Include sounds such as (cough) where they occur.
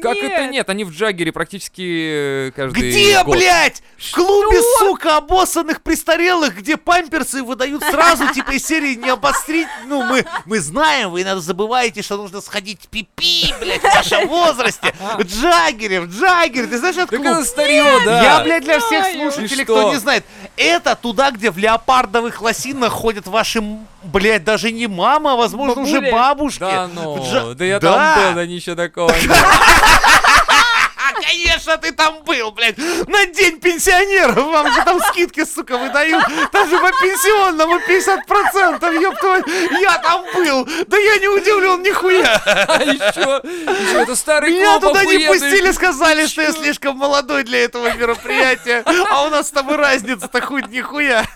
Как это нет? Они в Джаггере практически э, каждый Где, год. блядь? В клубе, сука, обоссанных престарелых, где памперсы выдают сразу, типа, из серии не обострить. Ну, мы, мы знаем, вы иногда забываете, что нужно сходить пипи, блядь, в вашем возрасте. В Джаггере, в Джаггере. Ты знаешь, этот Так клуб? это старье, да. Я, блядь, для всех слушателей, кто что? не знает, это туда, где в леопардовых лосинах ходят ваши, блядь, даже не мама, а, возможно, уже Бабули. бабушки. Да ну, Джа- да я Да. там был, да ничего такого (laughs) нет. Конечно, ты там был, блядь, на день пенсионеров. Вам же там скидки, сука, выдают. Там же по пенсионному 50%, ёб твою. Я там был. Да я не удивлен нихуя. А еще, еще это старый Меня клуб туда не пустили, сказали, что я слишком молодой для этого мероприятия. А у нас с тобой разница-то хоть нихуя.